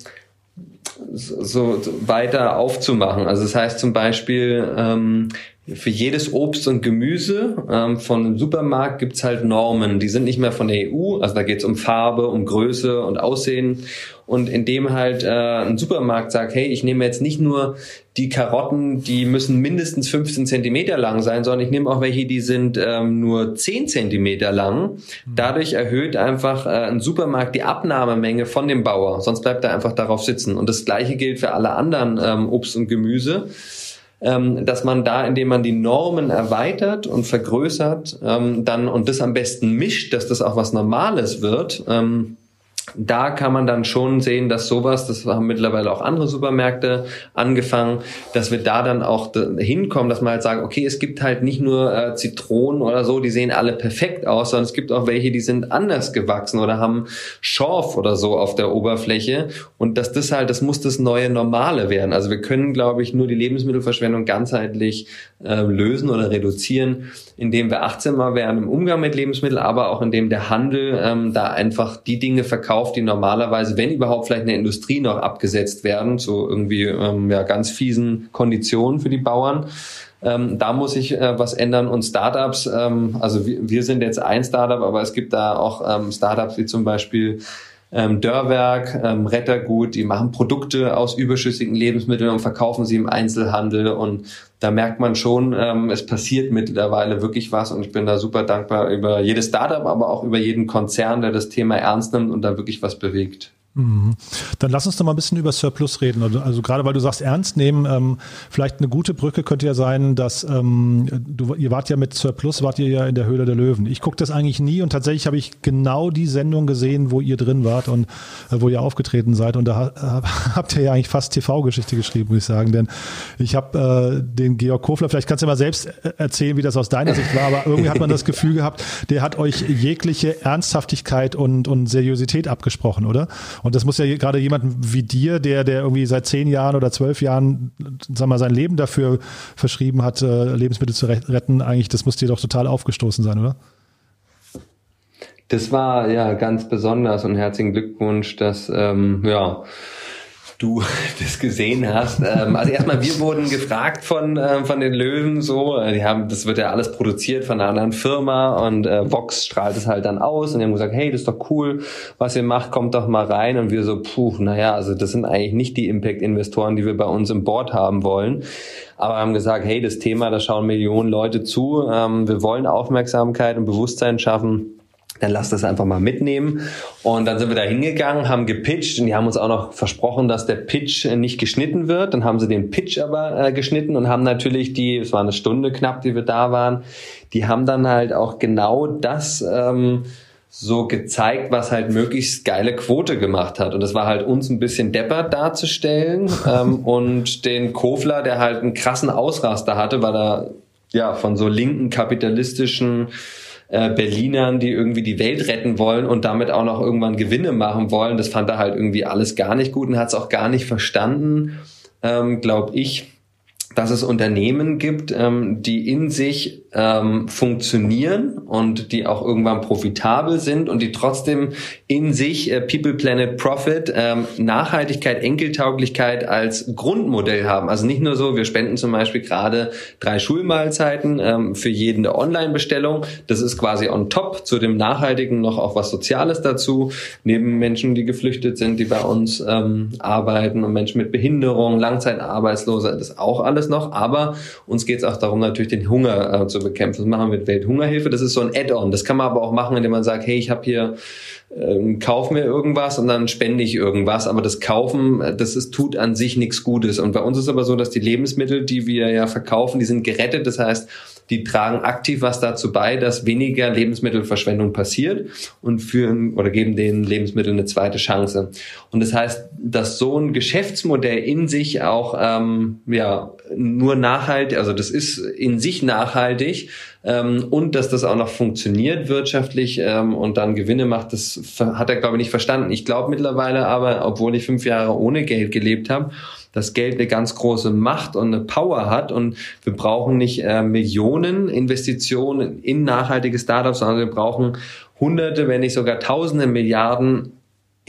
so, so weiter aufzumachen. Also das heißt zum Beispiel, ähm, für jedes Obst und Gemüse ähm, von einem Supermarkt gibt's halt Normen. Die sind nicht mehr von der EU, also da geht's um Farbe, um Größe und Aussehen. Und indem halt äh, ein Supermarkt sagt, hey, ich nehme jetzt nicht nur die Karotten, die müssen mindestens 15 Zentimeter lang sein, sondern ich nehme auch welche, die sind ähm, nur 10 Zentimeter lang. Mhm. Dadurch erhöht einfach äh, ein Supermarkt die Abnahmemenge von dem Bauer, sonst bleibt er einfach darauf sitzen. Und das gleiche gilt für alle anderen ähm, Obst und Gemüse dass man da, indem man die Normen erweitert und vergrößert, ähm, dann und das am besten mischt, dass das auch was Normales wird, ähm, da kann man dann schon sehen, dass sowas, das haben mittlerweile auch andere Supermärkte angefangen, dass wir da dann auch hinkommen, dass man halt sagen, okay, es gibt halt nicht nur äh, Zitronen oder so, die sehen alle perfekt aus, sondern es gibt auch welche, die sind anders gewachsen oder haben Schorf oder so auf der Oberfläche und dass das halt, das muss das neue Normale werden. Also wir können, glaube ich, nur die Lebensmittelverschwendung ganzheitlich äh, lösen oder reduzieren, indem wir achtsamer werden im Umgang mit Lebensmitteln, aber auch indem der Handel ähm, da einfach die Dinge verkauft, verkauft, die normalerweise, wenn überhaupt vielleicht in der Industrie noch abgesetzt werden, zu irgendwie ähm, ja, ganz fiesen Konditionen für die Bauern. Ähm, da muss sich äh, was ändern und Startups, ähm, also wir, wir sind jetzt ein Startup, aber es gibt da auch ähm, Startups wie zum Beispiel ähm, Dörrwerk, ähm, Rettergut, die machen Produkte aus überschüssigen Lebensmitteln und verkaufen sie im Einzelhandel und da merkt man schon, ähm, es passiert mittlerweile wirklich was und ich bin da super dankbar über jedes Startup, aber auch über jeden Konzern, der das Thema ernst nimmt und da wirklich was bewegt. Mhm. Dann lass uns doch mal ein bisschen über Surplus reden. Also, also gerade weil du sagst, ernst nehmen, ähm, vielleicht eine gute Brücke könnte ja sein, dass ähm, du, ihr wart ja mit Surplus, wart ihr ja in der Höhle der Löwen. Ich gucke das eigentlich nie und tatsächlich habe ich genau die Sendung gesehen, wo ihr drin wart und äh, wo ihr aufgetreten seid. Und da äh, habt ihr ja eigentlich fast TV-Geschichte geschrieben, muss ich sagen. Denn ich habe äh, den Georg Kofler, vielleicht kannst du mal selbst äh, erzählen, wie das aus deiner Sicht war, aber irgendwie hat man das Gefühl gehabt, der hat euch jegliche Ernsthaftigkeit und, und Seriosität abgesprochen, oder? Und das muss ja gerade jemand wie dir, der, der irgendwie seit zehn Jahren oder zwölf Jahren, sag mal, sein Leben dafür verschrieben hat, äh, Lebensmittel zu retten, eigentlich, das muss dir doch total aufgestoßen sein, oder? Das war ja ganz besonders und herzlichen Glückwunsch, dass ähm, ja du das gesehen hast. Ähm, also erstmal, wir wurden gefragt von, äh, von den Löwen so. Die haben, das wird ja alles produziert von einer anderen Firma und äh, Vox strahlt es halt dann aus und die haben gesagt, hey, das ist doch cool, was ihr macht, kommt doch mal rein. Und wir so, puh, naja, also das sind eigentlich nicht die Impact-Investoren, die wir bei uns im Board haben wollen. Aber haben gesagt, hey, das Thema, da schauen Millionen Leute zu. Ähm, wir wollen Aufmerksamkeit und Bewusstsein schaffen dann lass das einfach mal mitnehmen. Und dann sind wir da hingegangen, haben gepitcht und die haben uns auch noch versprochen, dass der Pitch nicht geschnitten wird. Dann haben sie den Pitch aber äh, geschnitten und haben natürlich die, es war eine Stunde knapp, die wir da waren, die haben dann halt auch genau das ähm, so gezeigt, was halt möglichst geile Quote gemacht hat. Und das war halt uns ein bisschen deppert darzustellen ähm, und den Kofler, der halt einen krassen Ausraster hatte, weil er ja von so linken kapitalistischen äh, Berlinern, die irgendwie die Welt retten wollen und damit auch noch irgendwann Gewinne machen wollen. Das fand er halt irgendwie alles gar nicht gut und hat es auch gar nicht verstanden, ähm, glaube ich dass es Unternehmen gibt, ähm, die in sich ähm, funktionieren und die auch irgendwann profitabel sind und die trotzdem in sich äh, People, Planet, Profit, ähm, Nachhaltigkeit, Enkeltauglichkeit als Grundmodell haben. Also nicht nur so, wir spenden zum Beispiel gerade drei Schulmahlzeiten ähm, für jeden eine Online-Bestellung. Das ist quasi on top zu dem Nachhaltigen noch auch was Soziales dazu. Neben Menschen, die geflüchtet sind, die bei uns ähm, arbeiten und Menschen mit Behinderung, Langzeitarbeitslose, das auch alles noch. Aber uns geht es auch darum, natürlich den Hunger äh, zu bekämpfen. Das machen wir mit Welthungerhilfe. Das ist so ein Add-on. Das kann man aber auch machen, indem man sagt, hey, ich habe hier ähm, kauf mir irgendwas und dann spende ich irgendwas. Aber das Kaufen, das ist, tut an sich nichts Gutes. Und bei uns ist aber so, dass die Lebensmittel, die wir ja verkaufen, die sind gerettet. Das heißt, die tragen aktiv was dazu bei, dass weniger Lebensmittelverschwendung passiert und führen oder geben den Lebensmitteln eine zweite Chance. Und das heißt, dass so ein Geschäftsmodell in sich auch ähm, ja nur nachhaltig, also das ist in sich nachhaltig ähm, und dass das auch noch funktioniert wirtschaftlich ähm, und dann Gewinne macht, das hat er glaube ich nicht verstanden. Ich glaube mittlerweile aber, obwohl ich fünf Jahre ohne Geld gelebt habe, dass Geld eine ganz große Macht und eine Power hat. Und wir brauchen nicht äh, Millionen Investitionen in nachhaltige Startups, sondern wir brauchen Hunderte, wenn nicht sogar Tausende Milliarden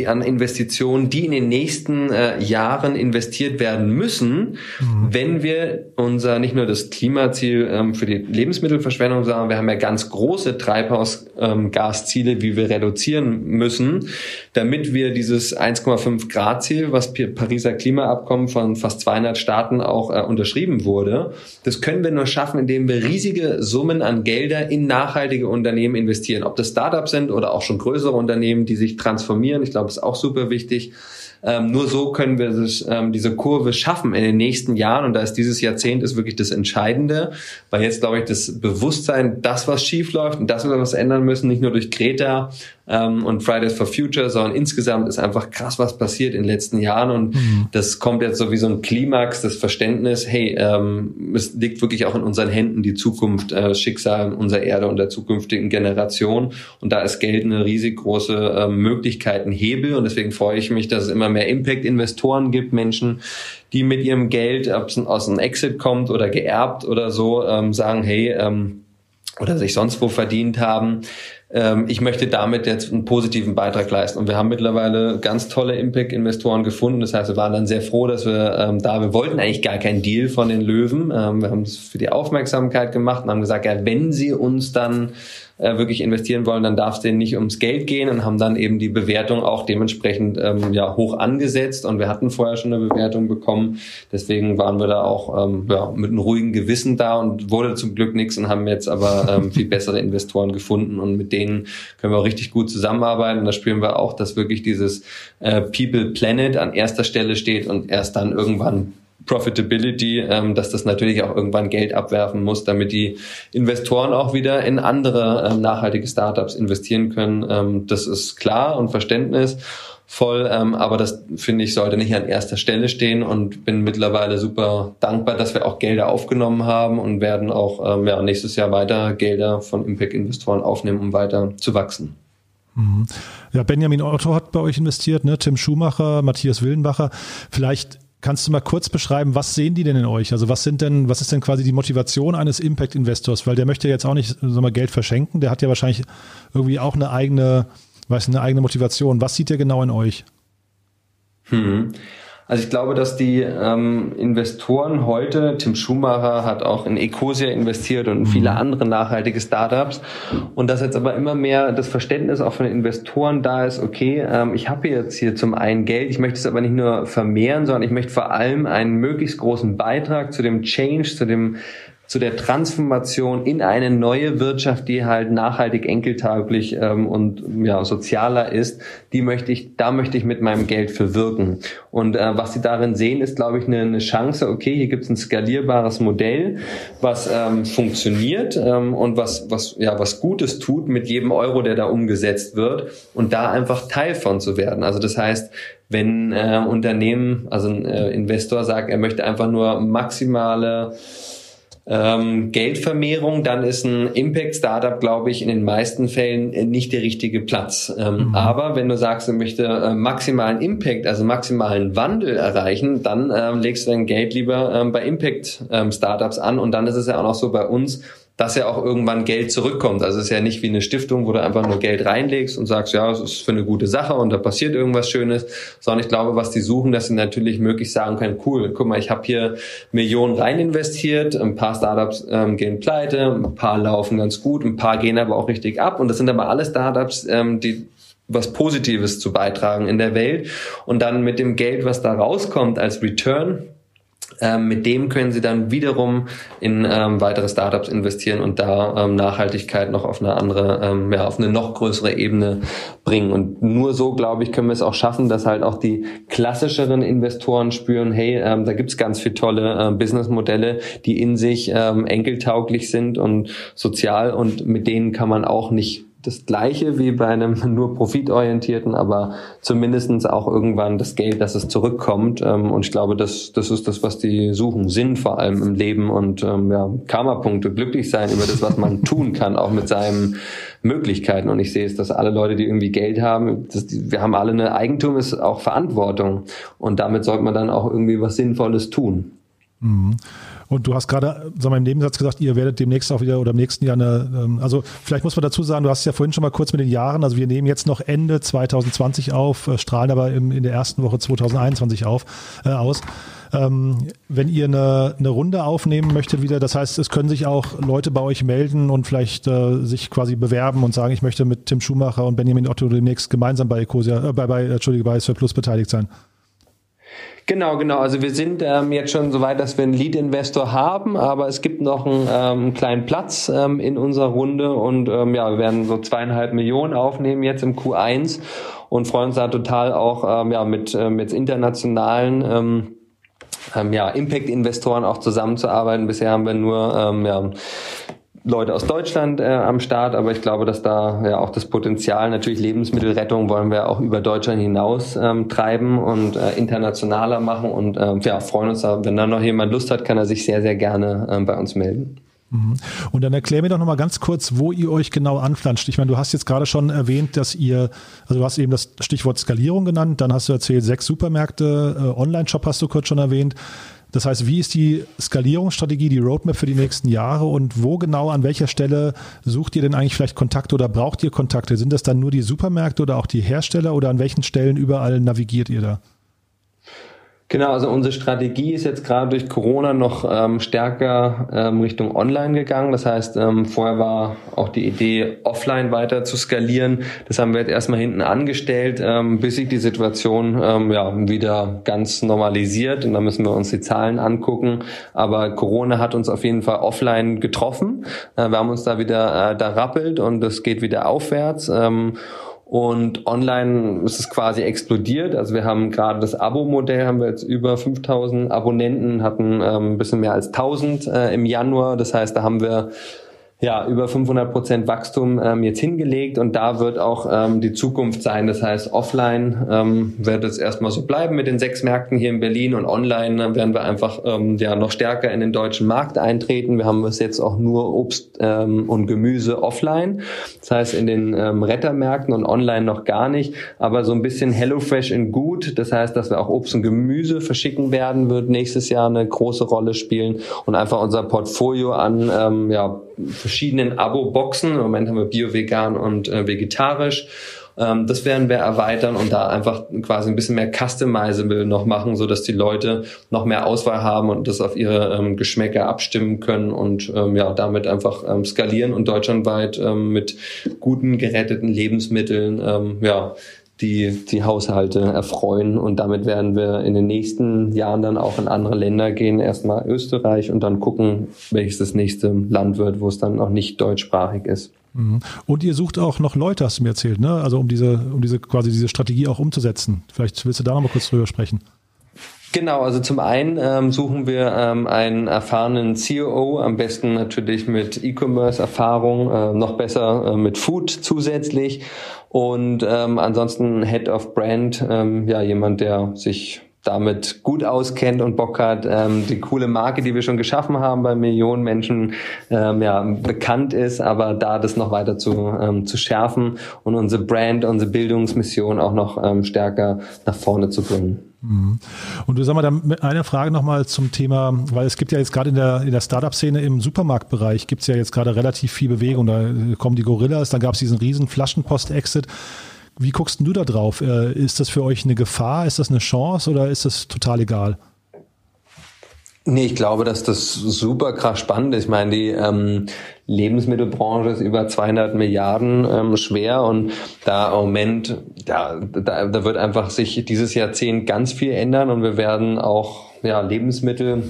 an Investitionen, die in den nächsten äh, Jahren investiert werden müssen, mhm. wenn wir unser nicht nur das Klimaziel ähm, für die Lebensmittelverschwendung, sondern wir haben ja ganz große Treibhausgasziele, ähm, wie wir reduzieren müssen, damit wir dieses 1,5 Grad Ziel, was Pariser Klimaabkommen von fast 200 Staaten auch äh, unterschrieben wurde, das können wir nur schaffen, indem wir riesige Summen an Gelder in nachhaltige Unternehmen investieren. Ob das Startups sind oder auch schon größere Unternehmen, die sich transformieren. Ich glaube, ist auch super wichtig. Ähm, nur so können wir das, ähm, diese Kurve schaffen in den nächsten Jahren. Und da ist dieses Jahrzehnt ist wirklich das Entscheidende, weil jetzt, glaube ich, das Bewusstsein, das, was schief läuft und das, was wir was ändern müssen, nicht nur durch Greta ähm, und Fridays for Future, sondern insgesamt ist einfach krass, was passiert in den letzten Jahren. Und mhm. das kommt jetzt so wie so ein Klimax, das Verständnis, hey, ähm, es liegt wirklich auch in unseren Händen die Zukunft, äh, Schicksal unserer Erde und der zukünftigen Generation. Und da ist Geld eine riesig große äh, Möglichkeit, ein Hebel. Und deswegen freue ich mich, dass es immer mehr Impact-Investoren gibt, Menschen, die mit ihrem Geld, aus einem Exit kommt oder geerbt oder so, ähm, sagen, hey, ähm, oder sich sonst wo verdient haben, ähm, ich möchte damit jetzt einen positiven Beitrag leisten. Und wir haben mittlerweile ganz tolle Impact-Investoren gefunden. Das heißt, wir waren dann sehr froh, dass wir ähm, da, wir wollten eigentlich gar keinen Deal von den Löwen. Ähm, wir haben es für die Aufmerksamkeit gemacht und haben gesagt, ja, wenn sie uns dann äh, wirklich investieren wollen, dann darf es denen nicht ums Geld gehen und haben dann eben die Bewertung auch dementsprechend ähm, ja, hoch angesetzt. Und wir hatten vorher schon eine Bewertung bekommen. Deswegen waren wir da auch ähm, ja, mit einem ruhigen Gewissen da und wurde zum Glück nichts und haben jetzt aber ähm, viel bessere Investoren gefunden und mit denen können wir auch richtig gut zusammenarbeiten. Da spüren wir auch, dass wirklich dieses äh, People Planet an erster Stelle steht und erst dann irgendwann Profitability, ähm, dass das natürlich auch irgendwann Geld abwerfen muss, damit die Investoren auch wieder in andere ähm, nachhaltige Startups investieren können. Ähm, das ist klar und Verständnis voll, ähm, aber das finde ich sollte nicht an erster Stelle stehen und bin mittlerweile super dankbar, dass wir auch Gelder aufgenommen haben und werden auch ähm, ja, nächstes Jahr weiter Gelder von Impact-Investoren aufnehmen, um weiter zu wachsen. Mhm. Ja, Benjamin Otto hat bei euch investiert, ne? Tim Schumacher, Matthias Willenbacher. Vielleicht Kannst du mal kurz beschreiben, was sehen die denn in euch? Also was sind denn, was ist denn quasi die Motivation eines Impact-Investors? Weil der möchte jetzt auch nicht sagen wir, Geld verschenken, der hat ja wahrscheinlich irgendwie auch eine eigene, weiß eine eigene Motivation. Was sieht der genau in euch? Hm. Also ich glaube, dass die ähm, Investoren heute, Tim Schumacher hat auch in Ecosia investiert und in viele mhm. andere nachhaltige Startups und dass jetzt aber immer mehr das Verständnis auch von den Investoren da ist, okay, ähm, ich habe jetzt hier zum einen Geld, ich möchte es aber nicht nur vermehren, sondern ich möchte vor allem einen möglichst großen Beitrag zu dem Change, zu dem zu der Transformation in eine neue Wirtschaft, die halt nachhaltig enkeltauglich ähm, und ja, sozialer ist, die möchte ich, da möchte ich mit meinem Geld verwirken. Und äh, was sie darin sehen, ist, glaube ich, eine, eine Chance, okay, hier gibt es ein skalierbares Modell, was ähm, funktioniert ähm, und was, was, ja, was Gutes tut mit jedem Euro, der da umgesetzt wird und da einfach Teil von zu werden. Also das heißt, wenn äh, Unternehmen, also ein äh, Investor sagt, er möchte einfach nur maximale ähm, Geldvermehrung, dann ist ein Impact-Startup, glaube ich, in den meisten Fällen nicht der richtige Platz. Ähm, mhm. Aber wenn du sagst, du möchtest äh, maximalen Impact, also maximalen Wandel erreichen, dann ähm, legst du dein Geld lieber ähm, bei Impact-Startups ähm, an. Und dann ist es ja auch noch so bei uns, dass ja auch irgendwann Geld zurückkommt. Also es ist ja nicht wie eine Stiftung, wo du einfach nur Geld reinlegst und sagst, ja, es ist für eine gute Sache und da passiert irgendwas Schönes, sondern ich glaube, was die suchen, dass sie natürlich möglich sagen können, cool, guck mal, ich habe hier Millionen rein investiert, ein paar Startups ähm, gehen pleite, ein paar laufen ganz gut, ein paar gehen aber auch richtig ab und das sind aber alle Startups, ähm, die was Positives zu beitragen in der Welt und dann mit dem Geld, was da rauskommt als Return, ähm, mit dem können Sie dann wiederum in ähm, weitere Startups investieren und da ähm, Nachhaltigkeit noch auf eine andere, ähm, ja, auf eine noch größere Ebene bringen. Und nur so, glaube ich, können wir es auch schaffen, dass halt auch die klassischeren Investoren spüren, hey, ähm, da gibt's ganz viele tolle äh, Businessmodelle, die in sich ähm, enkeltauglich sind und sozial und mit denen kann man auch nicht das Gleiche wie bei einem nur profitorientierten, aber zumindestens auch irgendwann das Geld, dass es zurückkommt. Ähm, und ich glaube, das, das ist das, was die suchen. Sinn vor allem im Leben und ähm, ja, Karma-Punkte, glücklich sein über das, was man tun kann, auch mit seinen Möglichkeiten. Und ich sehe es, dass alle Leute, die irgendwie Geld haben, das, wir haben alle eine Eigentum, ist auch Verantwortung. Und damit sollte man dann auch irgendwie was Sinnvolles tun. Mhm. Und du hast gerade, sag mal, im Nebensatz gesagt, ihr werdet demnächst auch wieder oder im nächsten Jahr eine, ähm, also vielleicht muss man dazu sagen, du hast ja vorhin schon mal kurz mit den Jahren, also wir nehmen jetzt noch Ende 2020 auf, äh, strahlen aber im, in der ersten Woche 2021 auf, äh, aus. Ähm, wenn ihr eine, eine Runde aufnehmen möchtet wieder, das heißt, es können sich auch Leute bei euch melden und vielleicht äh, sich quasi bewerben und sagen, ich möchte mit Tim Schumacher und Benjamin Otto demnächst gemeinsam bei Ecosia, äh, bei, bei, Entschuldige, bei Surplus beteiligt sein. Genau, genau. Also wir sind ähm, jetzt schon so weit, dass wir einen Lead-Investor haben, aber es gibt noch einen ähm, kleinen Platz ähm, in unserer Runde und ähm, ja, wir werden so zweieinhalb Millionen aufnehmen jetzt im Q1 und freuen uns da total auch ähm, ja, mit, äh, mit internationalen ähm, ähm, ja, Impact-Investoren auch zusammenzuarbeiten. Bisher haben wir nur ähm, ja, Leute aus Deutschland äh, am Start, aber ich glaube, dass da ja auch das Potenzial, natürlich Lebensmittelrettung wollen wir auch über Deutschland hinaus ähm, treiben und äh, internationaler machen und äh, ja, freuen uns wenn da noch jemand Lust hat, kann er sich sehr, sehr gerne äh, bei uns melden. Mhm. Und dann erklär mir doch nochmal ganz kurz, wo ihr euch genau anflanscht. Ich meine, du hast jetzt gerade schon erwähnt, dass ihr, also du hast eben das Stichwort Skalierung genannt, dann hast du erzählt, sechs Supermärkte, äh, Online-Shop hast du kurz schon erwähnt. Das heißt, wie ist die Skalierungsstrategie, die Roadmap für die nächsten Jahre und wo genau, an welcher Stelle sucht ihr denn eigentlich vielleicht Kontakte oder braucht ihr Kontakte? Sind das dann nur die Supermärkte oder auch die Hersteller oder an welchen Stellen überall navigiert ihr da? Genau, also unsere Strategie ist jetzt gerade durch Corona noch ähm, stärker ähm, Richtung Online gegangen. Das heißt, ähm, vorher war auch die Idee, offline weiter zu skalieren. Das haben wir jetzt erstmal hinten angestellt, ähm, bis sich die Situation ähm, ja, wieder ganz normalisiert. Und da müssen wir uns die Zahlen angucken. Aber Corona hat uns auf jeden Fall offline getroffen. Äh, wir haben uns da wieder äh, da rappelt und es geht wieder aufwärts. Ähm, und online ist es quasi explodiert. Also wir haben gerade das Abo-Modell, haben wir jetzt über 5000 Abonnenten, hatten ähm, ein bisschen mehr als 1000 äh, im Januar. Das heißt, da haben wir ja, über 500 Prozent Wachstum ähm, jetzt hingelegt und da wird auch ähm, die Zukunft sein. Das heißt, offline ähm, wird es erstmal so bleiben mit den sechs Märkten hier in Berlin und online äh, werden wir einfach ähm, ja noch stärker in den deutschen Markt eintreten. Wir haben bis jetzt auch nur Obst ähm, und Gemüse offline. Das heißt, in den ähm, Rettermärkten und online noch gar nicht, aber so ein bisschen HelloFresh in gut. Das heißt, dass wir auch Obst und Gemüse verschicken werden, wird nächstes Jahr eine große Rolle spielen und einfach unser Portfolio an ähm, ja, verschiedenen Abo-Boxen. Im Moment haben wir Bio, Vegan und äh, Vegetarisch. Ähm, das werden wir erweitern und da einfach quasi ein bisschen mehr customizable noch machen, so dass die Leute noch mehr Auswahl haben und das auf ihre ähm, Geschmäcker abstimmen können und ähm, ja damit einfach ähm, skalieren und deutschlandweit ähm, mit guten geretteten Lebensmitteln ähm, ja die, die Haushalte erfreuen. Und damit werden wir in den nächsten Jahren dann auch in andere Länder gehen. Erstmal Österreich und dann gucken, welches das nächste Land wird, wo es dann auch nicht deutschsprachig ist. Mhm. Und ihr sucht auch noch Leute, hast du mir erzählt, ne? Also um diese, um diese quasi diese Strategie auch umzusetzen. Vielleicht willst du da noch mal kurz drüber sprechen. Genau, also zum einen ähm, suchen wir ähm, einen erfahrenen COO, am besten natürlich mit E-Commerce-Erfahrung, äh, noch besser äh, mit Food zusätzlich und ähm, ansonsten Head of Brand, ähm, ja jemand, der sich damit gut auskennt und Bock hat, ähm, die coole Marke, die wir schon geschaffen haben, bei Millionen Menschen ähm, ja, bekannt ist, aber da das noch weiter zu, ähm, zu schärfen und unsere Brand, unsere Bildungsmission auch noch ähm, stärker nach vorne zu bringen. Mhm. Und du sag mal, dann eine Frage nochmal zum Thema, weil es gibt ja jetzt gerade in der, in der Startup-Szene im Supermarktbereich gibt es ja jetzt gerade relativ viel Bewegung. Da kommen die Gorillas, dann gab es diesen riesen Flaschenpost-Exit. Wie guckst du da drauf? Äh, ist das für euch eine Gefahr? Ist das eine Chance oder ist das total egal? Nee, ich glaube, dass das super krass spannend ist. Ich meine, die ähm, Lebensmittelbranche ist über 200 Milliarden ähm, schwer und da im Moment, ja, da, da wird einfach sich dieses Jahrzehnt ganz viel ändern und wir werden auch ja, Lebensmittel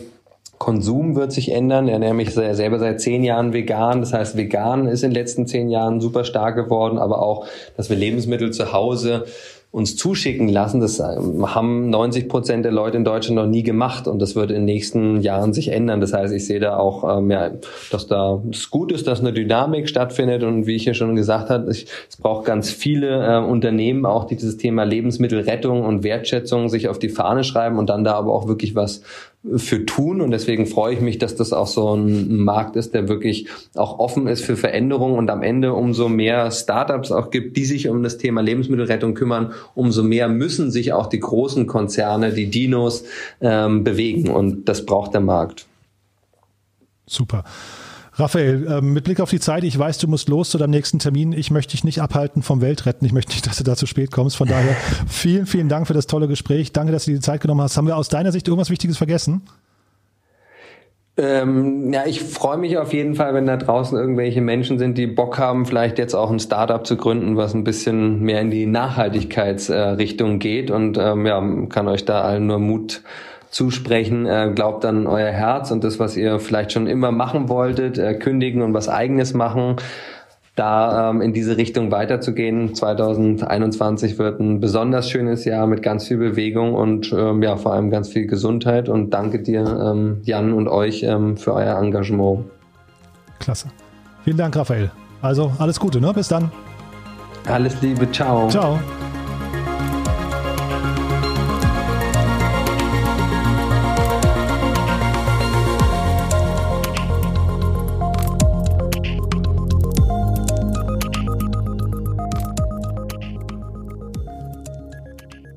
Konsum wird sich ändern. Er mich selber seit zehn Jahren vegan. Das heißt, vegan ist in den letzten zehn Jahren super stark geworden, aber auch, dass wir Lebensmittel zu Hause uns zuschicken lassen. Das ähm, haben 90 Prozent der Leute in Deutschland noch nie gemacht und das wird in den nächsten Jahren sich ändern. Das heißt, ich sehe da auch, ähm, ja, dass da es gut ist, dass eine Dynamik stattfindet und wie ich ja schon gesagt habe, ich, es braucht ganz viele äh, Unternehmen auch, die dieses Thema Lebensmittelrettung und Wertschätzung sich auf die Fahne schreiben und dann da aber auch wirklich was für tun und deswegen freue ich mich, dass das auch so ein Markt ist, der wirklich auch offen ist für Veränderungen und am Ende umso mehr Startups auch gibt, die sich um das Thema Lebensmittelrettung kümmern, umso mehr müssen sich auch die großen Konzerne, die Dinos ähm, bewegen und das braucht der Markt. Super. Raphael, ähm, mit Blick auf die Zeit, ich weiß, du musst los zu deinem nächsten Termin. Ich möchte dich nicht abhalten vom Weltretten. Ich möchte nicht, dass du da zu spät kommst. Von daher vielen, vielen Dank für das tolle Gespräch. Danke, dass du dir die Zeit genommen hast. Haben wir aus deiner Sicht irgendwas Wichtiges vergessen? Ähm, ja, ich freue mich auf jeden Fall, wenn da draußen irgendwelche Menschen sind, die Bock haben, vielleicht jetzt auch ein Startup zu gründen, was ein bisschen mehr in die Nachhaltigkeitsrichtung äh, geht und ähm, ja, kann euch da allen nur Mut zusprechen. Äh, glaubt an euer Herz und das, was ihr vielleicht schon immer machen wolltet, äh, kündigen und was eigenes machen. Da ähm, in diese Richtung weiterzugehen. 2021 wird ein besonders schönes Jahr mit ganz viel Bewegung und ähm, ja, vor allem ganz viel Gesundheit. Und danke dir, ähm, Jan und euch ähm, für euer Engagement. Klasse. Vielen Dank, Raphael. Also alles Gute, ne? Bis dann. Alles Liebe, ciao. Ciao.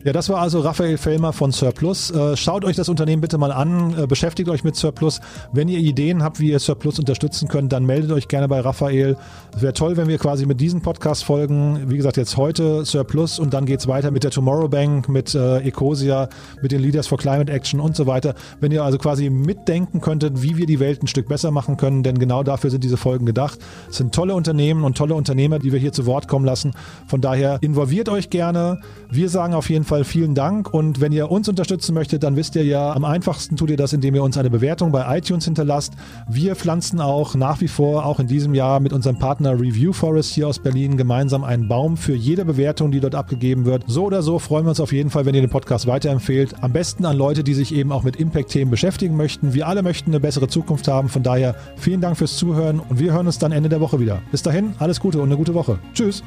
Ja, das war also Raphael Fellmer von Surplus. Äh, schaut euch das Unternehmen bitte mal an, äh, beschäftigt euch mit Surplus. Wenn ihr Ideen habt, wie ihr Surplus unterstützen könnt, dann meldet euch gerne bei Raphael. Es wäre toll, wenn wir quasi mit diesen Podcast-Folgen, wie gesagt, jetzt heute Surplus und dann geht es weiter mit der Tomorrow Bank, mit äh, Ecosia, mit den Leaders for Climate Action und so weiter. Wenn ihr also quasi mitdenken könntet, wie wir die Welt ein Stück besser machen können, denn genau dafür sind diese Folgen gedacht. Es sind tolle Unternehmen und tolle Unternehmer, die wir hier zu Wort kommen lassen. Von daher involviert euch gerne. Wir sagen auf jeden Fall, Fall vielen Dank. Und wenn ihr uns unterstützen möchtet, dann wisst ihr ja, am einfachsten tut ihr das, indem ihr uns eine Bewertung bei iTunes hinterlasst. Wir pflanzen auch nach wie vor, auch in diesem Jahr mit unserem Partner Review Forest hier aus Berlin gemeinsam einen Baum für jede Bewertung, die dort abgegeben wird. So oder so freuen wir uns auf jeden Fall, wenn ihr den Podcast weiterempfehlt. Am besten an Leute, die sich eben auch mit Impact-Themen beschäftigen möchten. Wir alle möchten eine bessere Zukunft haben. Von daher vielen Dank fürs Zuhören und wir hören uns dann Ende der Woche wieder. Bis dahin, alles Gute und eine gute Woche. Tschüss.